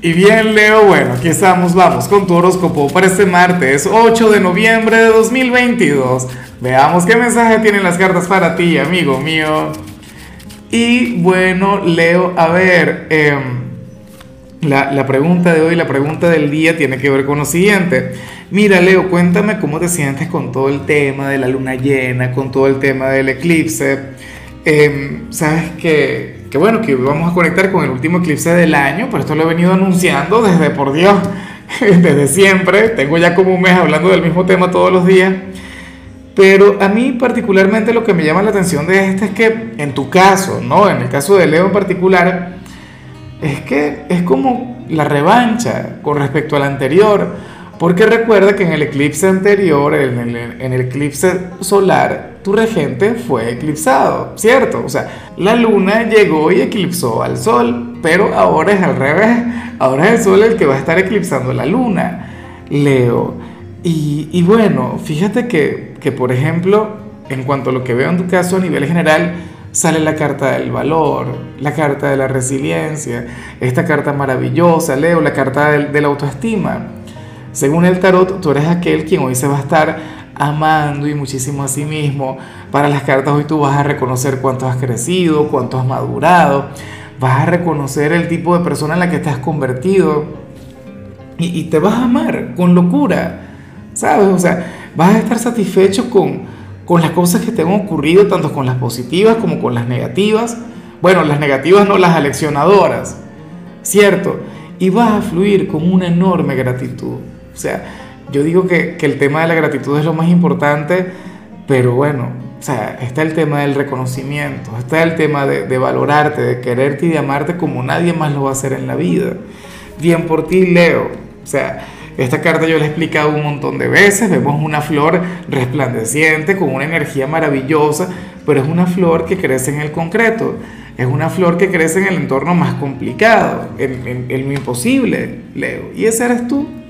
Y bien, Leo, bueno, aquí estamos, vamos con tu horóscopo para este martes 8 de noviembre de 2022. Veamos qué mensaje tienen las cartas para ti, amigo mío. Y bueno, Leo, a ver, em, la, la pregunta de hoy, la pregunta del día tiene que ver con lo siguiente. Mira, Leo, cuéntame cómo te sientes con todo el tema de la luna llena, con todo el tema del eclipse. Em, Sabes que que bueno, que vamos a conectar con el último eclipse del año, pero esto lo he venido anunciando desde, por Dios, desde siempre. Tengo ya como un mes hablando del mismo tema todos los días. Pero a mí particularmente lo que me llama la atención de este es que en tu caso, ¿no? En el caso de Leo en particular, es que es como la revancha con respecto al anterior. Porque recuerda que en el eclipse anterior, en el, eclipse solar, tu regente fue eclipsado, ¿cierto? O sea, la luna llegó y eclipsó al sol, pero ahora es al revés. Ahora es el sol el que va a estar eclipsando la luna, Leo. Y, y bueno, fíjate que, que, por ejemplo, en cuanto a lo que veo en tu caso a nivel general, sale la carta del valor, la carta de la resiliencia, esta carta maravillosa, Leo, la carta de, de la autoestima. Según el tarot, tú eres aquel quien hoy se va a estar amando y muchísimo a sí mismo. Para las cartas hoy tú vas a reconocer cuánto has crecido, cuánto has madurado, vas a reconocer el tipo de persona en la que te has convertido y, te vas a amar con locura, ¿sabes? O sea, vas a estar satisfecho con, con las cosas que te han ocurrido, tanto con las positivas como con las negativas. Bueno, las negativas no las aleccionadoras, ¿cierto? Y vas a fluir con una enorme gratitud. O sea, yo digo que, que, el tema de la gratitud es lo más importante, pero bueno, o sea, está el tema del reconocimiento, está el tema de, de, valorarte, de quererte y de amarte como nadie más lo va a hacer en la vida. Bien por ti, Leo. O sea, esta carta yo la he explicado un montón de veces, vemos una flor resplandeciente, con una energía maravillosa, pero es una flor que crece en el concreto, es una flor que crece en el entorno más complicado, en, en, en imposible, Leo. Y ese eres tú